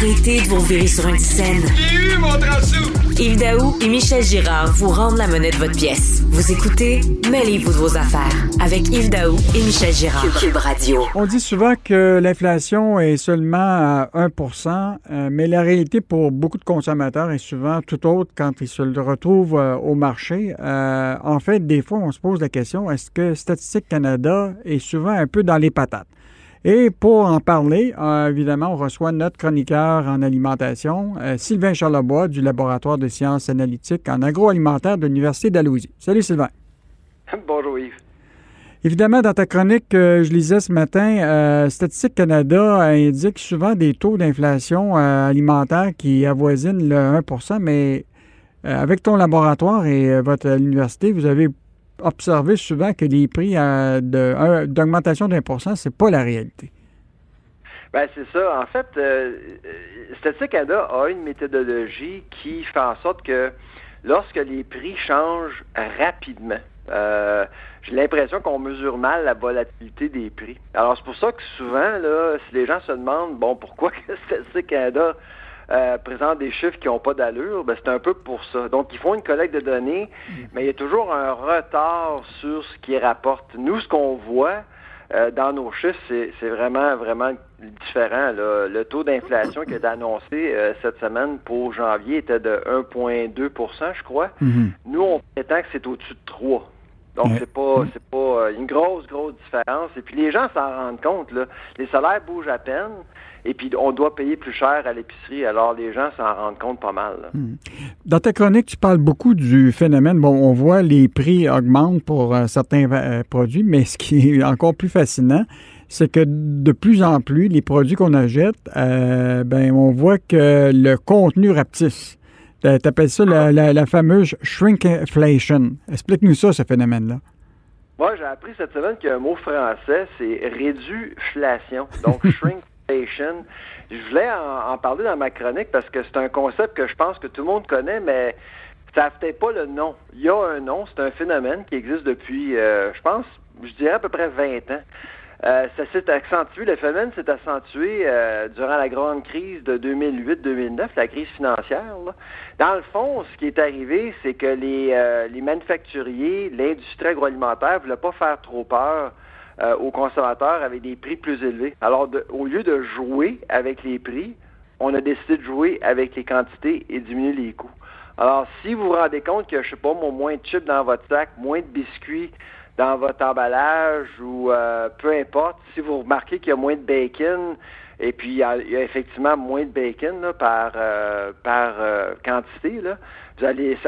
Arrêtez de vous virer sur une scène. J'ai eu mon Yves Daou et Michel Girard vous rendent la monnaie de votre pièce. Vous écoutez Mêlez-vous de vos affaires avec Yves Daou et Michel Girard. Cube Radio. On dit souvent que l'inflation est seulement à 1 euh, mais la réalité pour beaucoup de consommateurs est souvent tout autre quand ils se retrouvent euh, au marché. Euh, en fait, des fois, on se pose la question, est-ce que Statistique Canada est souvent un peu dans les patates? Et pour en parler, euh, évidemment, on reçoit notre chroniqueur en alimentation, euh, Sylvain Charlebois du Laboratoire de sciences analytiques en agroalimentaire de l'Université d'Alousie. Salut Sylvain. Bonjour Yves. Évidemment, dans ta chronique, je lisais ce matin, euh, Statistique Canada indique souvent des taux d'inflation alimentaire qui avoisinent le 1% mais avec ton laboratoire et votre université, vous avez observer souvent que les prix euh, d'augmentation d'un pour cent, c'est pas la réalité. Ben c'est ça. En fait, euh, Statistique Canada a une méthodologie qui fait en sorte que lorsque les prix changent rapidement, euh, j'ai l'impression qu'on mesure mal la volatilité des prix. Alors c'est pour ça que souvent, là, si les gens se demandent, bon, pourquoi que Statistique Canada euh, présente des chiffres qui n'ont pas d'allure, ben, c'est un peu pour ça. Donc, ils font une collecte de données, mm. mais il y a toujours un retard sur ce qu'ils rapportent. Nous, ce qu'on voit euh, dans nos chiffres, c'est vraiment, vraiment différent. Le taux d'inflation qui est annoncé euh, cette semaine pour janvier était de 1,2% je crois. Mm-hmm. Nous, on prétend que c'est au-dessus de 3 donc, c'est pas, c'est pas une grosse, grosse différence. Et puis, les gens s'en rendent compte, là. Les salaires bougent à peine. Et puis, on doit payer plus cher à l'épicerie. Alors, les gens s'en rendent compte pas mal. Hmm. Dans ta chronique, tu parles beaucoup du phénomène. Bon, on voit les prix augmentent pour euh, certains euh, produits, mais ce qui est encore plus fascinant, c'est que de plus en plus, les produits qu'on achète, euh, ben, on voit que le contenu rapetisse. Tu appelles ça la, la, fameuse shrinkflation. Explique-nous ça, ce phénomène-là. Moi, j'ai appris cette semaine qu'il y a un mot français, c'est réduflation. Donc, shrink je voulais en, parler dans ma chronique parce que c'est un concept que je pense que tout le monde connaît, mais ça n'a peut-être pas le nom. Il y a un nom, c'est un phénomène qui existe depuis, euh, je pense, je dirais à peu près 20 ans. Euh, ça s'est accentué, le phénomène s'est accentué euh, durant la grande crise de 2008-2009, la crise financière. Dans le fond, ce qui est arrivé, c'est que les, les manufacturiers, l'industrie agroalimentaire ne voulaient pas faire trop peur euh, aux consommateurs avec des prix plus élevés. Alors, au lieu de jouer avec les prix, on a décidé de jouer avec les quantités et diminuer les coûts. Alors, si vous vous rendez compte que, je sais pas, moins de chips dans votre sac, moins de biscuits dans votre emballage ou euh, peu importe, si vous remarquez qu'il y a moins de bacon, et puis il y a, effectivement moins de bacon par, euh, par quantité, là,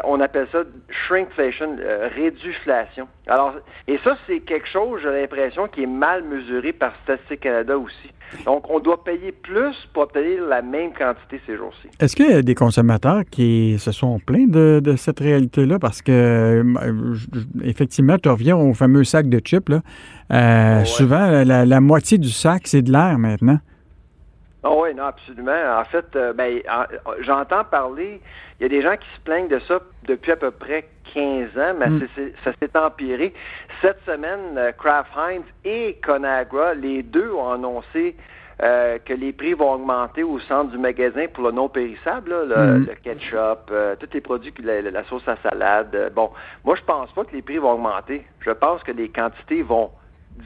on appelle ça shrinkflation, euh, réduflation. Alors, et ça, c'est quelque chose, j'ai l'impression, qui est mal mesuré par Statistique Canada aussi. Donc, on doit payer plus pour obtenir la même quantité ces jours-ci. Est-ce qu'il y a des consommateurs qui se sont plaints de, cette réalité-là? Parce que, euh, effectivement, tu reviens au fameux sac de chips. Là. Euh, souvent, la moitié du sac, c'est de l'air maintenant. Ah oui, non, absolument. En fait, euh, ben, j'entends parler, il y a des gens qui se plaignent de ça depuis à peu près 15 ans, mais mm. ça s'est empiré. Cette semaine, euh, Kraft Heinz et Conagra, les deux ont annoncé euh, que les prix vont augmenter au centre du magasin pour le non périssable, le, mm. ketchup, tous les produits, la, la, sauce à salade. bon, moi, je pense pas que les prix vont augmenter. Je pense que les quantités vont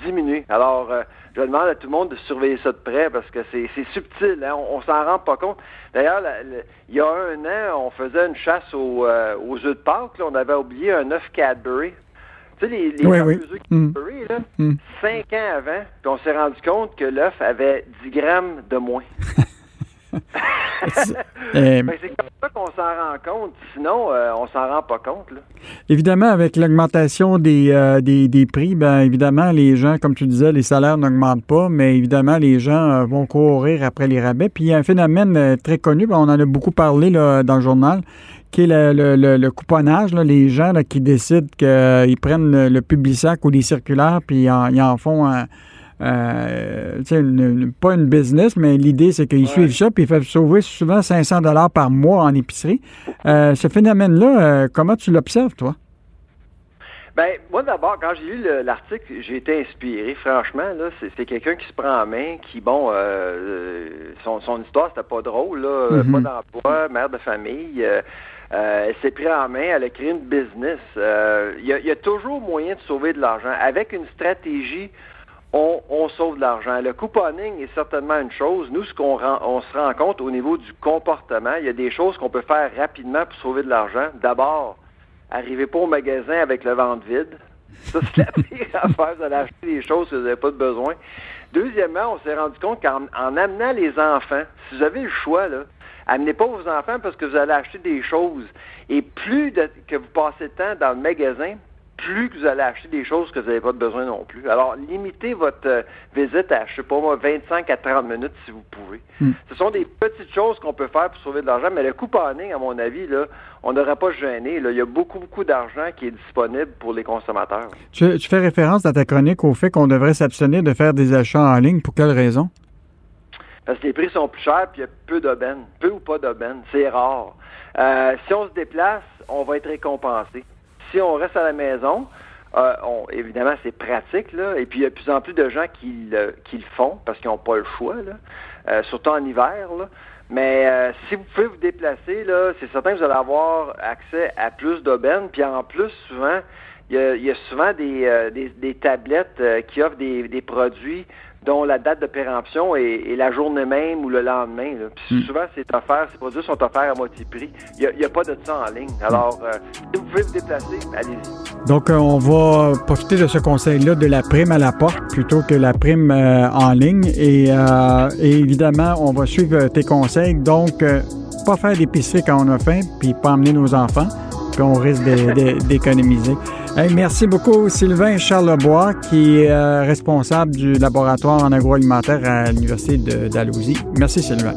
diminuer. Alors, euh, je demande à tout le monde de surveiller ça de près parce que c'est subtil, hein? on, s'en rend pas compte. D'ailleurs, il y a un an, on faisait une chasse aux, euh, aux œufs de Pâques, on avait oublié un œuf Cadbury. Tu sais, les, les œufs mm. Cadbury, là, mm. cinq ans avant, puis on s'est rendu compte que l'œuf avait 10 grammes de moins. Euh, ben, c'est comme ça qu'on s'en rend compte. Sinon, euh, on s'en rend pas compte. Évidemment, avec l'augmentation des, euh, des, des, prix, ben évidemment, les gens, comme tu disais, les salaires n'augmentent pas, mais évidemment, les gens vont courir après les rabais. Puis il y a un phénomène très connu, ben, on en a beaucoup parlé là, dans le journal, qui est le, le, le, couponnage. Là, les gens qui décident qu'ils prennent le, Publisac ou les circulaires, puis ils en font un euh, pas une business, mais l'idée, c'est qu'ils suivent ça, puis ils peuvent sauver souvent 500 dollars par mois en épicerie. Euh, ce phénomène-là, euh, comment tu l'observes, toi? Ben, moi d'abord, quand j'ai lu l'article, j'ai été inspiré. Franchement, là, c'est quelqu'un qui se prend en main, qui, bon, euh, son, son histoire, c'était pas drôle, là, mm-hmm. pas d'emploi, mère de famille. Euh, elle s'est pris en main, elle a créé une business. Il y, a toujours moyen de sauver de l'argent. Avec une stratégie, on, sauve de l'argent. Le couponing est certainement une chose. Nous, ce qu'on on se rend compte au niveau du comportement, il y a des choses qu'on peut faire rapidement pour sauver de l'argent. D'abord, arrivez pas au magasin avec le ventre vide. Ça, c'est la pire affaire. Vous allez acheter des choses que vous n'avez pas de besoin. Deuxièmement, on s'est rendu compte qu'en amenant les enfants, si vous avez le choix, amenez pas vos enfants parce que vous allez acheter des choses. Et plus que vous passez de temps dans le magasin, plus que vous allez acheter des choses que vous n'avez pas besoin non plus. Alors, limitez votre euh, visite à, je sais pas moi, 25 à 30 minutes si vous pouvez. Hmm. Ce sont des petites choses qu'on peut faire pour sauver de l'argent, mais le couponing, à mon avis, là, on n'aurait pas gêné. Là. Il y a beaucoup, beaucoup d'argent qui est disponible pour les consommateurs. Tu, tu fais référence dans ta chronique au fait qu'on devrait s'abstenir de faire des achats en ligne. Pour quelle raison? Parce que les prix sont plus chers, puis il y a peu d'aubaines. Peu ou pas d'aubaines. C'est rare. Euh, si on se déplace, on va être récompensé si on reste à la maison, euh, évidemment, c'est pratique, là, et puis il y a de plus en plus de gens qui le, font parce qu'ils n'ont pas le choix, là, euh, surtout en hiver. Là. Mais euh, si vous pouvez vous déplacer, là, c'est certain que vous allez avoir accès à plus d'aubaines. Puis en plus, souvent, il y a, souvent des, tablettes qui offrent des produits dont la date de péremption est, la journée même ou le lendemain. Puis hmm. souvent, c'est offert, ces produits sont offerts à moitié prix. Il n'y a, pas de ça en ligne. Alors, euh, si vous pouvez vous déplacer, allez-y. Donc, euh, on va profiter de ce conseil-là de la prime à la porte plutôt que la prime euh, en ligne. Et, évidemment, on va suivre tes conseils. Donc, pas faire d'épicerie quand on a faim, puis pas emmener nos enfants, puis on risque d'économiser merci beaucoup, Sylvain Charlebois, qui est euh, responsable du laboratoire en agroalimentaire à l'Université d'Alousie. Merci, Sylvain.